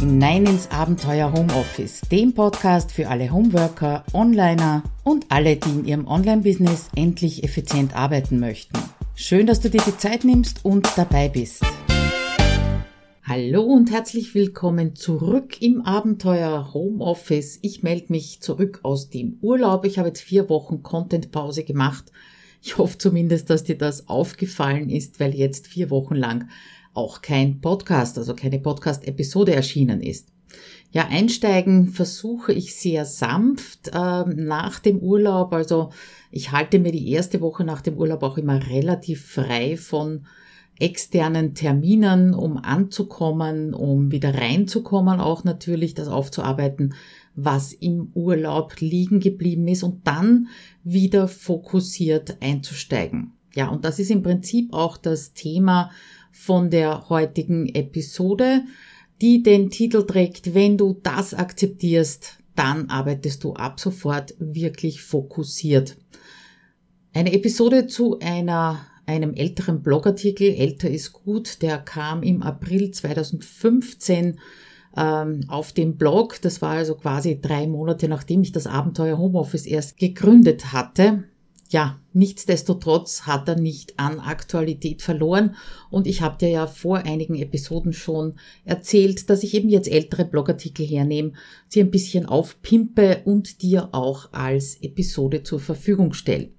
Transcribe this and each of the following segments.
hinein ins Abenteuer Homeoffice, dem Podcast für alle Homeworker, Onliner und alle, die in ihrem Online-Business endlich effizient arbeiten möchten. Schön, dass du dir die Zeit nimmst und dabei bist. Hallo und herzlich willkommen zurück im Abenteuer Homeoffice. Ich melde mich zurück aus dem Urlaub. Ich habe jetzt vier Wochen Content-Pause gemacht. Ich hoffe zumindest, dass dir das aufgefallen ist, weil jetzt vier Wochen lang auch kein Podcast, also keine Podcast-Episode erschienen ist. Ja, einsteigen versuche ich sehr sanft äh, nach dem Urlaub. Also ich halte mir die erste Woche nach dem Urlaub auch immer relativ frei von externen Terminen, um anzukommen, um wieder reinzukommen, auch natürlich das aufzuarbeiten, was im Urlaub liegen geblieben ist und dann wieder fokussiert einzusteigen. Ja, und das ist im Prinzip auch das Thema von der heutigen Episode, die den Titel trägt, wenn du das akzeptierst, dann arbeitest du ab sofort wirklich fokussiert. Eine Episode zu einer, einem älteren Blogartikel, älter ist gut, der kam im April 2015 ähm, auf dem Blog. Das war also quasi drei Monate nachdem ich das Abenteuer Homeoffice erst gegründet hatte ja, nichtsdestotrotz hat er nicht an Aktualität verloren und ich habe dir ja vor einigen Episoden schon erzählt, dass ich eben jetzt ältere Blogartikel hernehme, sie ein bisschen aufpimpe und dir auch als Episode zur Verfügung stelle.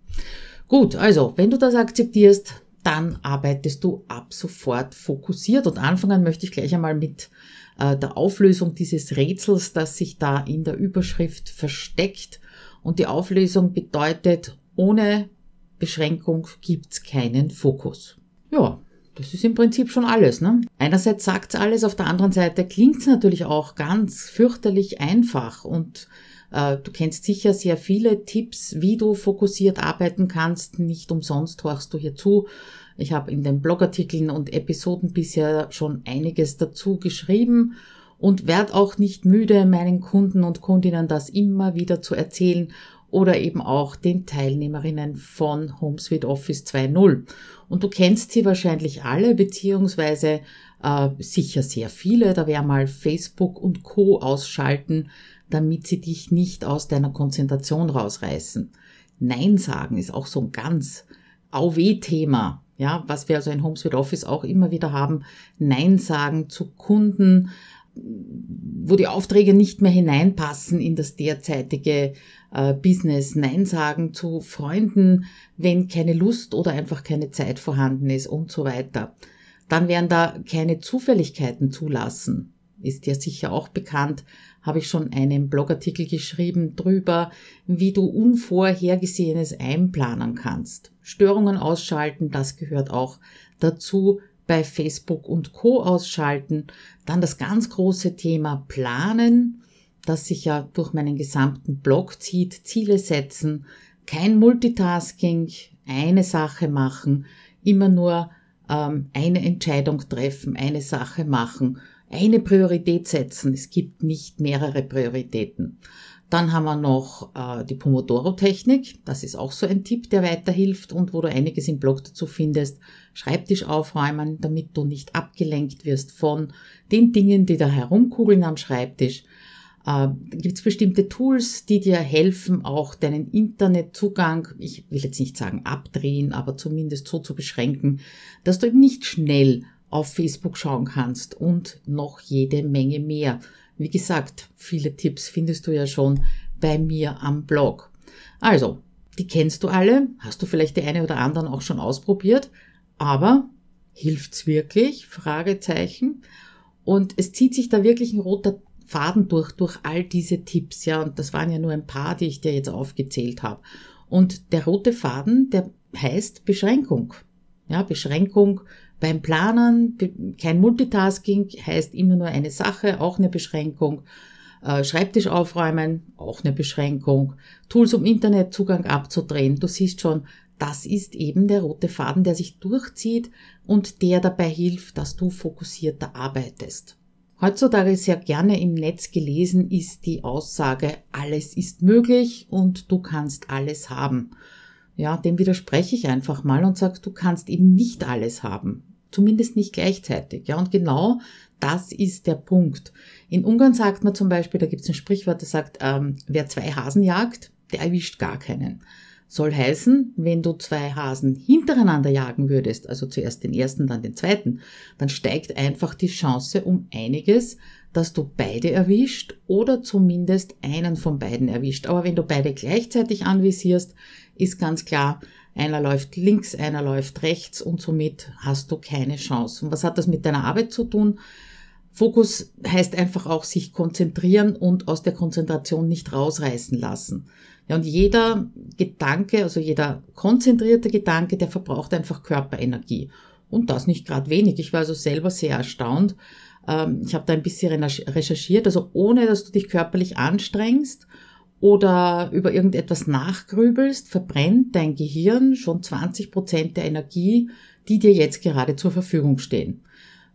Gut, also wenn du das akzeptierst, dann arbeitest du ab sofort fokussiert und anfangen möchte ich gleich einmal mit äh, der Auflösung dieses Rätsels, das sich da in der Überschrift versteckt. Und die Auflösung bedeutet ohne Beschränkung gibt's keinen Fokus. Ja, das ist im Prinzip schon alles. Ne? Einerseits sagt's alles, auf der anderen Seite klingt's natürlich auch ganz fürchterlich einfach und äh, du kennst sicher sehr viele Tipps, wie du fokussiert arbeiten kannst. Nicht umsonst horchst du hier zu. Ich habe in den Blogartikeln und Episoden bisher schon einiges dazu geschrieben und werde auch nicht müde, meinen Kunden und Kundinnen das immer wieder zu erzählen oder eben auch den Teilnehmerinnen von HomeSuite Office 2.0. Und du kennst sie wahrscheinlich alle, beziehungsweise äh, sicher sehr viele. Da wäre mal Facebook und Co. ausschalten, damit sie dich nicht aus deiner Konzentration rausreißen. Nein sagen ist auch so ein ganz AW-Thema. Ja, was wir also in HomeSuite Office auch immer wieder haben. Nein sagen zu Kunden, wo die Aufträge nicht mehr hineinpassen in das derzeitige äh, Business, Nein sagen zu Freunden, wenn keine Lust oder einfach keine Zeit vorhanden ist und so weiter. Dann werden da keine Zufälligkeiten zulassen. Ist ja sicher auch bekannt, habe ich schon einen Blogartikel geschrieben drüber, wie du Unvorhergesehenes einplanen kannst. Störungen ausschalten, das gehört auch dazu bei Facebook und Co ausschalten. Dann das ganz große Thema Planen, das sich ja durch meinen gesamten Blog zieht. Ziele setzen, kein Multitasking, eine Sache machen, immer nur ähm, eine Entscheidung treffen, eine Sache machen, eine Priorität setzen. Es gibt nicht mehrere Prioritäten. Dann haben wir noch äh, die Pomodoro-Technik. Das ist auch so ein Tipp, der weiterhilft und wo du einiges im Blog dazu findest. Schreibtisch aufräumen, damit du nicht abgelenkt wirst von den Dingen, die da herumkugeln am Schreibtisch. Äh, Gibt es bestimmte Tools, die dir helfen, auch deinen Internetzugang, ich will jetzt nicht sagen abdrehen, aber zumindest so zu beschränken, dass du eben nicht schnell auf Facebook schauen kannst und noch jede Menge mehr. Wie gesagt, viele Tipps findest du ja schon bei mir am Blog. Also, die kennst du alle, hast du vielleicht die eine oder anderen auch schon ausprobiert, aber hilft's wirklich? Fragezeichen. Und es zieht sich da wirklich ein roter Faden durch, durch all diese Tipps, ja, und das waren ja nur ein paar, die ich dir jetzt aufgezählt habe. Und der rote Faden, der heißt Beschränkung. Ja, Beschränkung beim Planen, kein Multitasking heißt immer nur eine Sache, auch eine Beschränkung. Äh, Schreibtisch aufräumen, auch eine Beschränkung. Tools, um Internetzugang abzudrehen. Du siehst schon, das ist eben der rote Faden, der sich durchzieht und der dabei hilft, dass du fokussierter arbeitest. Heutzutage sehr gerne im Netz gelesen ist die Aussage, alles ist möglich und du kannst alles haben. Ja, dem widerspreche ich einfach mal und sage, du kannst eben nicht alles haben. Zumindest nicht gleichzeitig. Ja, und genau das ist der Punkt. In Ungarn sagt man zum Beispiel, da gibt es ein Sprichwort, das sagt, ähm, wer zwei Hasen jagt, der erwischt gar keinen. Soll heißen, wenn du zwei Hasen hintereinander jagen würdest, also zuerst den ersten, dann den zweiten, dann steigt einfach die Chance um einiges, dass du beide erwischt oder zumindest einen von beiden erwischt. Aber wenn du beide gleichzeitig anvisierst, ist ganz klar, einer läuft links, einer läuft rechts und somit hast du keine Chance. Und was hat das mit deiner Arbeit zu tun? Fokus heißt einfach auch sich konzentrieren und aus der Konzentration nicht rausreißen lassen. Ja, und jeder Gedanke, also jeder konzentrierte Gedanke, der verbraucht einfach Körperenergie. Und das nicht gerade wenig. Ich war also selber sehr erstaunt. Ähm, ich habe da ein bisschen recherchiert. Also ohne, dass du dich körperlich anstrengst oder über irgendetwas nachgrübelst, verbrennt dein Gehirn schon 20 Prozent der Energie, die dir jetzt gerade zur Verfügung stehen.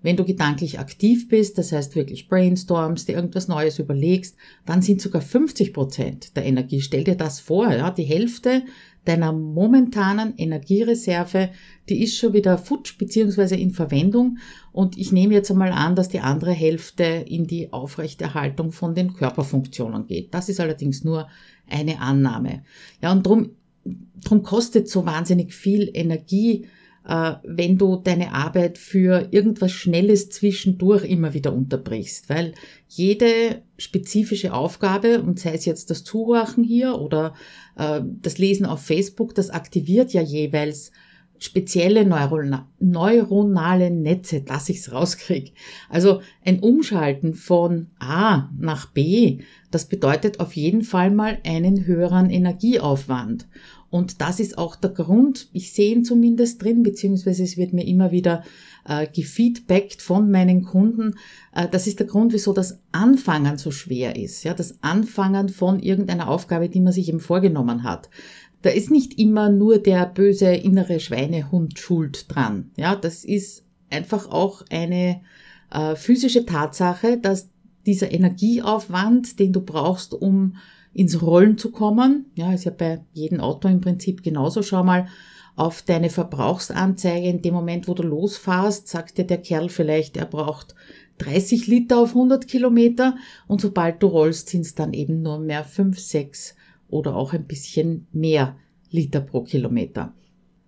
Wenn du gedanklich aktiv bist, das heißt wirklich brainstormst, dir irgendwas Neues überlegst, dann sind sogar 50 Prozent der Energie. Stell dir das vor, ja, die Hälfte deiner momentanen Energiereserve, die ist schon wieder futsch beziehungsweise in Verwendung und ich nehme jetzt einmal an, dass die andere Hälfte in die Aufrechterhaltung von den Körperfunktionen geht. Das ist allerdings nur eine Annahme. Ja, und drum, drum kostet so wahnsinnig viel Energie, wenn du deine Arbeit für irgendwas Schnelles zwischendurch immer wieder unterbrichst, weil jede spezifische Aufgabe, und sei es jetzt das Zuhören hier oder äh, das Lesen auf Facebook, das aktiviert ja jeweils spezielle neuronale Netze, dass ich's rauskriege. Also ein Umschalten von A nach B, das bedeutet auf jeden Fall mal einen höheren Energieaufwand. Und das ist auch der Grund, ich sehe ihn zumindest drin, beziehungsweise es wird mir immer wieder äh, gefeedbackt von meinen Kunden. Äh, das ist der Grund, wieso das Anfangen so schwer ist. Ja, das Anfangen von irgendeiner Aufgabe, die man sich eben vorgenommen hat. Da ist nicht immer nur der böse innere Schweinehund schuld dran. Ja, das ist einfach auch eine äh, physische Tatsache, dass dieser Energieaufwand, den du brauchst, um ins Rollen zu kommen. Ja, ist ja bei jedem Auto im Prinzip genauso. Schau mal auf deine Verbrauchsanzeige. In dem Moment, wo du losfährst, sagt dir der Kerl vielleicht, er braucht 30 Liter auf 100 Kilometer und sobald du rollst, sind es dann eben nur mehr 5, 6 oder auch ein bisschen mehr Liter pro Kilometer.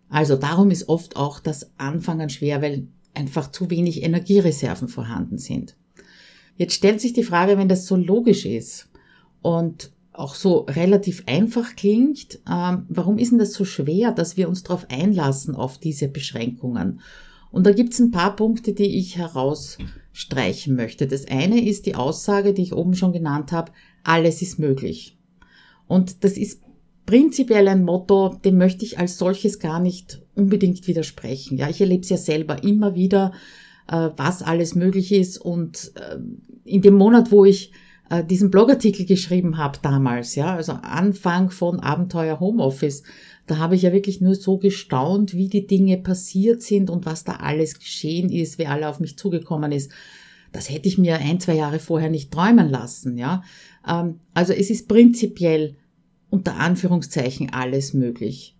Also darum ist oft auch das Anfangen schwer, weil einfach zu wenig Energiereserven vorhanden sind. Jetzt stellt sich die Frage, wenn das so logisch ist und auch so relativ einfach klingt, ähm, warum ist denn das so schwer, dass wir uns darauf einlassen, auf diese Beschränkungen? Und da gibt es ein paar Punkte, die ich herausstreichen möchte. Das eine ist die Aussage, die ich oben schon genannt habe, alles ist möglich. Und das ist prinzipiell ein Motto, dem möchte ich als solches gar nicht unbedingt widersprechen. Ja, ich erlebe es ja selber immer wieder, äh, was alles möglich ist. Und äh, in dem Monat, wo ich äh, diesen Blogartikel geschrieben habe damals, ja, also Anfang von Abenteuer Homeoffice, da habe ich ja wirklich nur so gestaunt, wie die Dinge passiert sind und was da alles geschehen ist, wer alle auf mich zugekommen ist. Das hätte ich mir ein, zwei Jahre vorher nicht träumen lassen, ja. Ähm, also es ist prinzipiell unter Anführungszeichen alles möglich.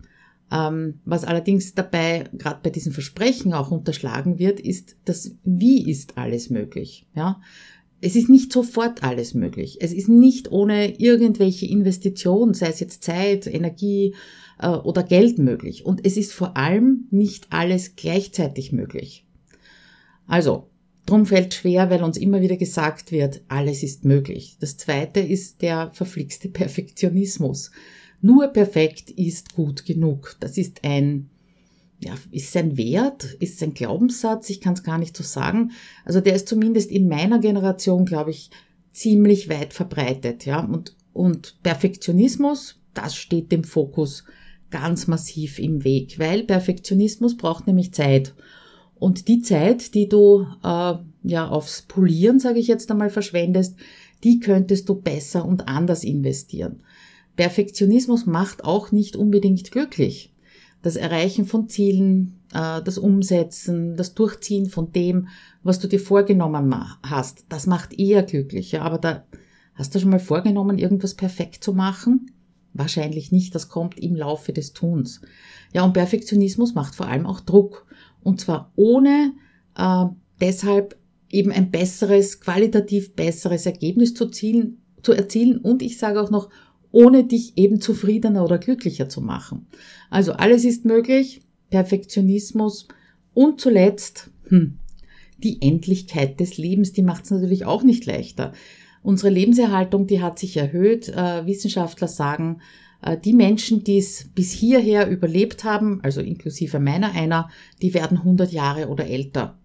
Ähm, was allerdings dabei, gerade bei diesen Versprechen auch unterschlagen wird, ist das Wie ist alles möglich, ja es ist nicht sofort alles möglich. Es ist nicht ohne irgendwelche Investitionen, sei es jetzt Zeit, Energie äh, oder Geld möglich. Und es ist vor allem nicht alles gleichzeitig möglich. Also, drum fällt schwer, weil uns immer wieder gesagt wird, alles ist möglich. Das zweite ist der verflixte Perfektionismus. Nur perfekt ist gut genug. Das ist ein ja, ist sein Wert, ist sein Glaubenssatz, ich kann es gar nicht so sagen. Also der ist zumindest in meiner Generation, glaube ich, ziemlich weit verbreitet, ja. Und, und Perfektionismus, das steht dem Fokus ganz massiv im Weg, weil Perfektionismus braucht nämlich Zeit. Und die Zeit, die du äh, ja aufs Polieren, sage ich jetzt einmal, verschwendest, die könntest du besser und anders investieren. Perfektionismus macht auch nicht unbedingt glücklich das Erreichen von Zielen, äh, das Umsetzen, das Durchziehen von dem, was du dir vorgenommen hast, das macht eher glücklicher. Aber da hast du schon mal vorgenommen, irgendwas perfekt zu machen? Wahrscheinlich nicht, das kommt im Laufe des Tuns. Ja, und Perfektionismus macht vor allem auch Druck. Und zwar ohne äh, deshalb eben ein besseres, qualitativ besseres Ergebnis zu, zielen, zu erzielen und ich sage auch noch, ohne dich eben zufriedener oder glücklicher zu machen. Also alles ist möglich, Perfektionismus und zuletzt hm, die Endlichkeit des Lebens, die macht es natürlich auch nicht leichter. Unsere Lebenserhaltung, die hat sich erhöht. Äh, Wissenschaftler sagen, äh, die Menschen, die es bis hierher überlebt haben, also inklusive meiner einer, die werden 100 Jahre oder älter.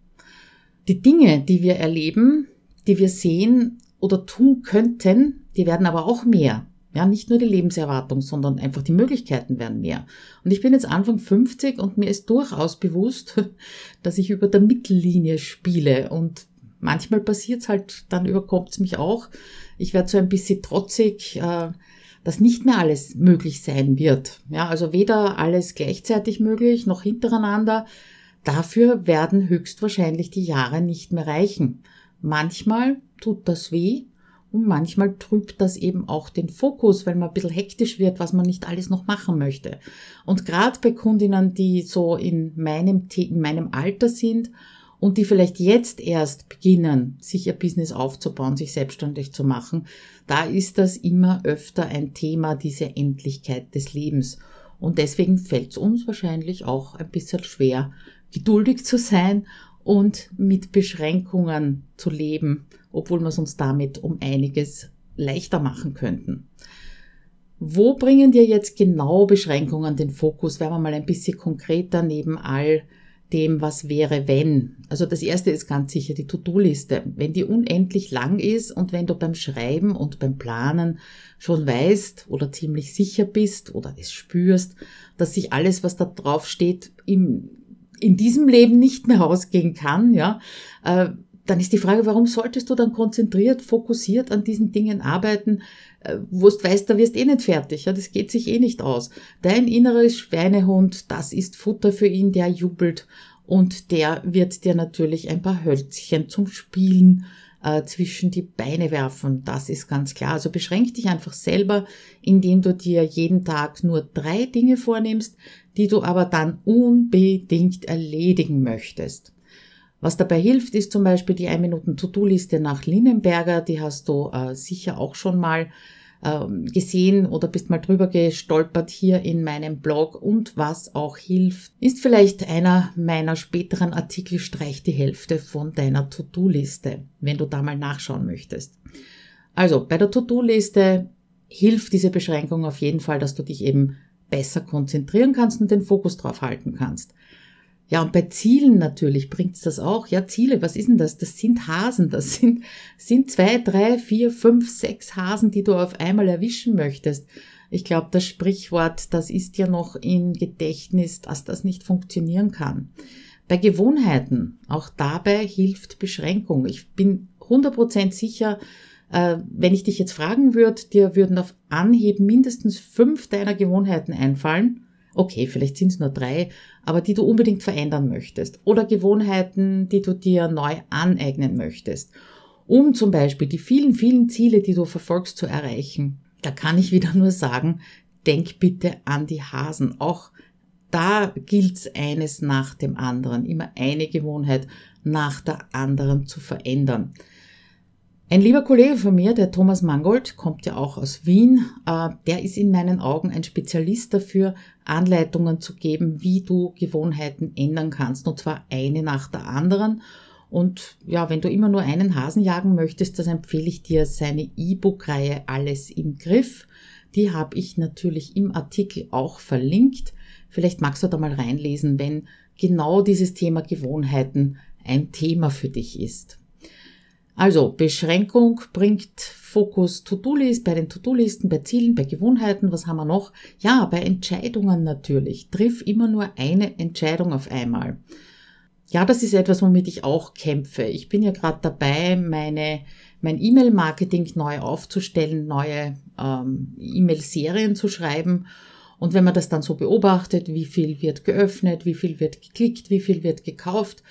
Die Dinge, die wir erleben, die wir sehen oder tun könnten, die werden aber auch mehr. Ja, nicht nur die Lebenserwartung, sondern einfach die Möglichkeiten werden mehr. Und ich bin jetzt Anfang 50 und mir ist durchaus bewusst, dass ich über der Mittellinie spiele und manchmal passiert's halt, dann überkommt's mich auch. Ich werde so ein bisschen trotzig, äh, dass nicht mehr alles möglich sein wird. Ja, also weder alles gleichzeitig möglich noch hintereinander. Dafür werden höchstwahrscheinlich die Jahre nicht mehr reichen. Manchmal tut das weh und manchmal trübt das eben auch den Fokus, weil man ein bisschen hektisch wird, was man nicht alles noch machen möchte. Und gerade bei Kundinnen, die so in meinem, in meinem Alter sind und die vielleicht jetzt erst beginnen, sich ihr Business aufzubauen, sich selbstständig zu machen, da ist das immer öfter ein Thema, diese Endlichkeit des Lebens. Und deswegen fällt es uns wahrscheinlich auch ein bisschen schwer, geduldig zu sein und mit Beschränkungen zu leben, obwohl wir es uns damit um einiges leichter machen könnten. Wo bringen dir jetzt genau Beschränkungen den Fokus? Werden wir mal ein bisschen konkreter neben all dem, was wäre, wenn. Also das erste ist ganz sicher die To-Do-Liste. Wenn die unendlich lang ist und wenn du beim Schreiben und beim Planen schon weißt oder ziemlich sicher bist oder es spürst, dass sich alles, was da drauf steht, im, in diesem Leben nicht mehr ausgehen kann, ja, äh, dann ist die Frage, warum solltest du dann konzentriert, fokussiert an diesen Dingen arbeiten, äh, wo du weißt, da wirst eh nicht fertig, ja, das geht sich eh nicht aus. Dein inneres Schweinehund, das ist Futter für ihn, der jubelt und der wird dir natürlich ein paar Hölzchen zum Spielen äh, zwischen die Beine werfen. Das ist ganz klar. Also beschränk dich einfach selber, indem du dir jeden Tag nur drei Dinge vornimmst, die du aber dann unbedingt erledigen möchtest. Was dabei hilft, ist zum Beispiel die 1-Minuten-To-Do-Liste nach Linnenberger. Die hast du äh, sicher auch schon mal äh, gesehen oder bist mal drüber gestolpert hier in meinem Blog. Und was auch hilft, ist vielleicht einer meiner späteren Artikel Streich die Hälfte von deiner To-Do-Liste, wenn du da mal nachschauen möchtest. Also bei der To-Do-Liste hilft diese Beschränkung auf jeden Fall, dass du dich eben besser konzentrieren kannst und den Fokus drauf halten kannst. Ja, und bei Zielen natürlich bringt's das auch. Ja, Ziele, was ist denn das? Das sind Hasen. Das sind, sind zwei, drei, vier, fünf, sechs Hasen, die du auf einmal erwischen möchtest. Ich glaube, das Sprichwort, das ist ja noch in Gedächtnis, dass das nicht funktionieren kann. Bei Gewohnheiten, auch dabei hilft Beschränkung. Ich bin 100% sicher, äh, wenn ich dich jetzt fragen würde, dir würden auf Anhieb mindestens fünf deiner Gewohnheiten einfallen okay, vielleicht sind es nur drei, aber die du unbedingt verändern möchtest oder Gewohnheiten, die du dir neu aneignen möchtest, um zum Beispiel die vielen, vielen Ziele, die du verfolgst, zu erreichen. Da kann ich wieder nur sagen, denk bitte an die Hasen. Auch da gilt's eines nach dem anderen, immer eine Gewohnheit nach der anderen zu verändern. Ein lieber Kollege von mir, der Thomas Mangold, kommt ja auch aus Wien, äh, der ist in meinen Augen ein Spezialist dafür, Anleitungen zu geben, wie du Gewohnheiten ändern kannst, und zwar eine nach der anderen. Und ja, wenn du immer nur einen Hasen jagen möchtest, dann empfehle ich dir seine E-Book-Reihe Alles im Griff. Die habe ich natürlich im Artikel auch verlinkt. Vielleicht magst du da mal reinlesen, wenn genau dieses Thema Gewohnheiten ein Thema für dich ist. Also Beschränkung bringt Fokus To-Do-List, bei den To-Do-Listen, bei Zielen, bei Gewohnheiten, was haben wir noch? Ja, bei Entscheidungen natürlich. Triff immer nur eine Entscheidung auf einmal. Ja, das ist etwas, womit ich auch kämpfe. Ich bin ja gerade dabei, meine, mein E-Mail-Marketing neu aufzustellen, neue ähm, E-Mail-Serien zu schreiben. Und wenn man das dann so beobachtet, wie viel wird geöffnet, wie viel wird geklickt, wie viel wird gekauft,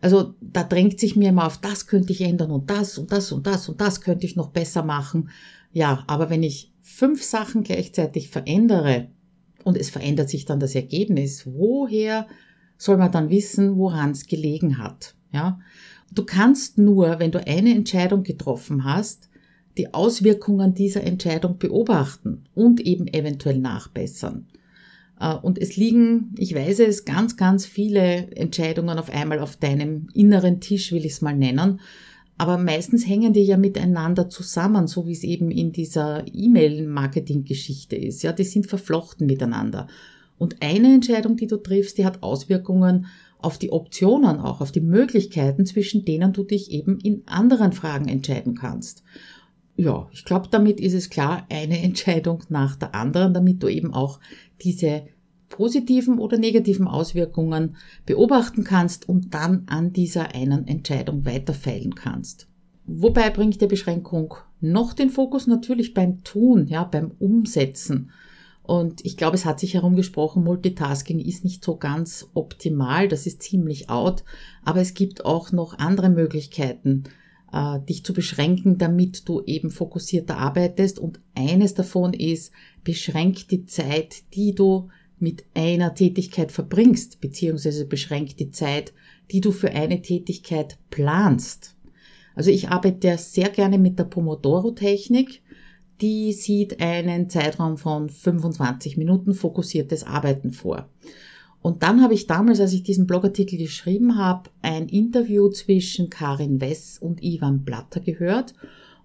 also da drängt sich mir immer auf, das könnte ich ändern und das und das und das und das könnte ich noch besser machen. Ja, aber wenn ich fünf Sachen gleichzeitig verändere und es verändert sich dann das Ergebnis, woher soll man dann wissen, woran es gelegen hat? Ja. Du kannst nur, wenn du eine Entscheidung getroffen hast, die Auswirkungen dieser Entscheidung beobachten und eben eventuell nachbessern. Äh, und es liegen, ich weiß es, ganz, ganz viele Entscheidungen auf einmal auf deinem inneren Tisch, will ich es mal nennen. Aber meistens hängen die ja miteinander zusammen, so wie es eben in dieser E-Mail-Marketing-Geschichte ist. Ja, die sind verflochten miteinander. Und eine Entscheidung, die du triffst, die hat Auswirkungen auf die Optionen auch, auf die Möglichkeiten, zwischen denen du dich eben in anderen Fragen entscheiden kannst. Ja, ich glaube, damit ist es klar, eine Entscheidung nach der anderen, damit du eben auch diese positiven oder negativen Auswirkungen beobachten kannst und dann an dieser einen Entscheidung weiterfeilen kannst. Wobei bringt die Beschränkung noch den Fokus natürlich beim Tun, ja, beim Umsetzen. Und ich glaube, es hat sich herumgesprochen, Multitasking ist nicht so ganz optimal, das ist ziemlich out, aber es gibt auch noch andere Möglichkeiten, äh, dich zu beschränken, damit du eben fokussierter arbeitest. Und eines davon ist, beschränk die Zeit, die du mit einer Tätigkeit verbringst, beziehungsweise beschränk die Zeit, die du für eine Tätigkeit planst. Also ich arbeite sehr gerne mit der Pomodoro-Technik die sieht einen Zeitraum von 25 Minuten fokussiertes Arbeiten vor. Und dann habe ich damals, als ich diesen Blogartikel geschrieben habe, ein Interview zwischen Karin Wess und Ivan Blatter gehört.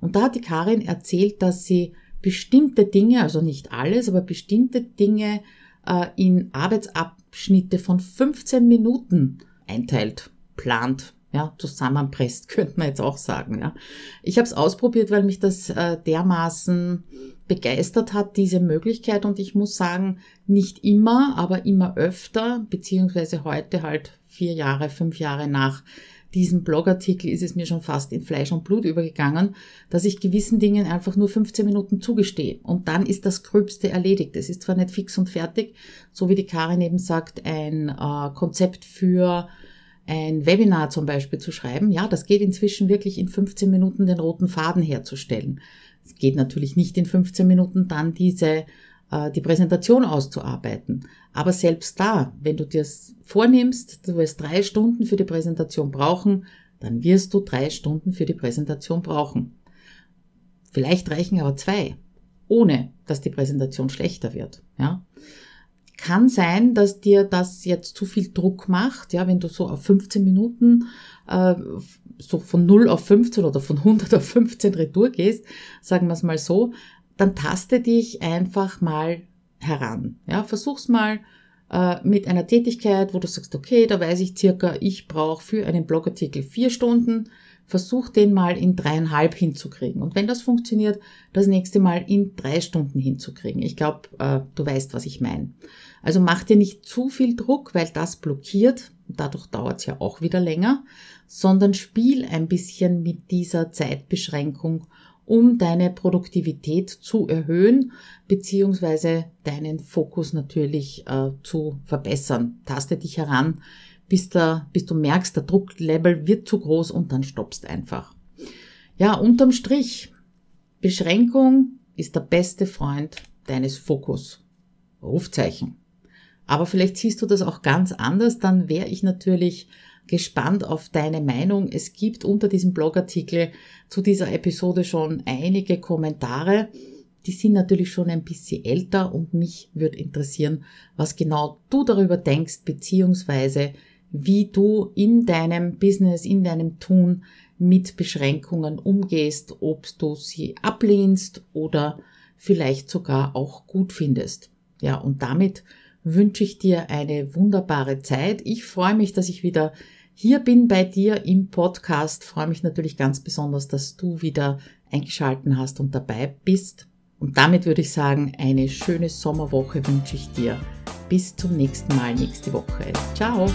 Und da hat die Karin erzählt, dass sie bestimmte Dinge, also nicht alles, aber bestimmte Dinge äh, in Arbeitsabschnitte von 15 Minuten einteilt, plant, ja, zusammenpresst, könnte man jetzt auch sagen. Ja. Ich habe es ausprobiert, weil mich das äh, dermaßen begeistert hat, diese Möglichkeit. Und ich muss sagen, nicht immer, aber immer öfter, beziehungsweise heute halt vier Jahre, fünf Jahre nach diesem Blogartikel ist es mir schon fast in Fleisch und Blut übergegangen, dass ich gewissen Dingen einfach nur 15 Minuten zugestehe. Und dann ist das Gröbste erledigt. Es ist zwar nicht fix und fertig, so wie die Karin eben sagt, ein äh, Konzept für ein Webinar zum Beispiel zu schreiben, ja, das geht inzwischen wirklich in 15 Minuten den roten Faden herzustellen. Es geht natürlich nicht in 15 Minuten dann diese äh, die Präsentation auszuarbeiten. Aber selbst da, wenn du dir vornimmst, du wirst drei Stunden für die Präsentation brauchen, dann wirst du drei Stunden für die Präsentation brauchen. Vielleicht reichen aber zwei, ohne dass die Präsentation schlechter wird. Ja? Kann sein, dass dir das jetzt zu viel Druck macht, ja, wenn du so auf 15 Minuten äh, so von 0 auf 15 oder von 100 auf 15 Retour gehst, sagen wir es mal so, dann taste dich einfach mal heran. Ja, versuch's mal äh, mit einer Tätigkeit, wo du sagst, okay, da weiß ich circa, ich brauche für einen Blogartikel vier Stunden, versuch den mal in dreieinhalb hinzukriegen. Und wenn das funktioniert, das nächste Mal in drei Stunden hinzukriegen. Ich glaube, äh, du weißt, was ich meine. Also mach dir nicht zu viel Druck, weil das blockiert. Dadurch dauert es ja auch wieder länger, sondern spiel ein bisschen mit dieser Zeitbeschränkung, um deine Produktivität zu erhöhen, beziehungsweise deinen Fokus natürlich äh, zu verbessern. Taste dich heran, bis, da, bis du merkst, der Drucklevel wird zu groß und dann stoppst einfach. Ja, unterm Strich, Beschränkung ist der beste Freund deines Fokus. Rufzeichen. Aber vielleicht siehst du das auch ganz anders, dann wäre ich natürlich gespannt auf deine Meinung. Es gibt unter diesem Blogartikel zu dieser Episode schon einige Kommentare. Die sind natürlich schon ein bisschen älter und mich würde interessieren, was genau du darüber denkst, beziehungsweise wie du in deinem Business, in deinem Tun mit Beschränkungen umgehst, ob du sie ablehnst oder vielleicht sogar auch gut findest. Ja, und damit wünsche ich dir eine wunderbare Zeit. Ich freue mich, dass ich wieder hier bin bei dir im Podcast. freue mich natürlich ganz besonders, dass du wieder eingeschalten hast und dabei bist. Und damit würde ich sagen, eine schöne Sommerwoche wünsche ich dir. Bis zum nächsten Mal nächste Woche. Ciao.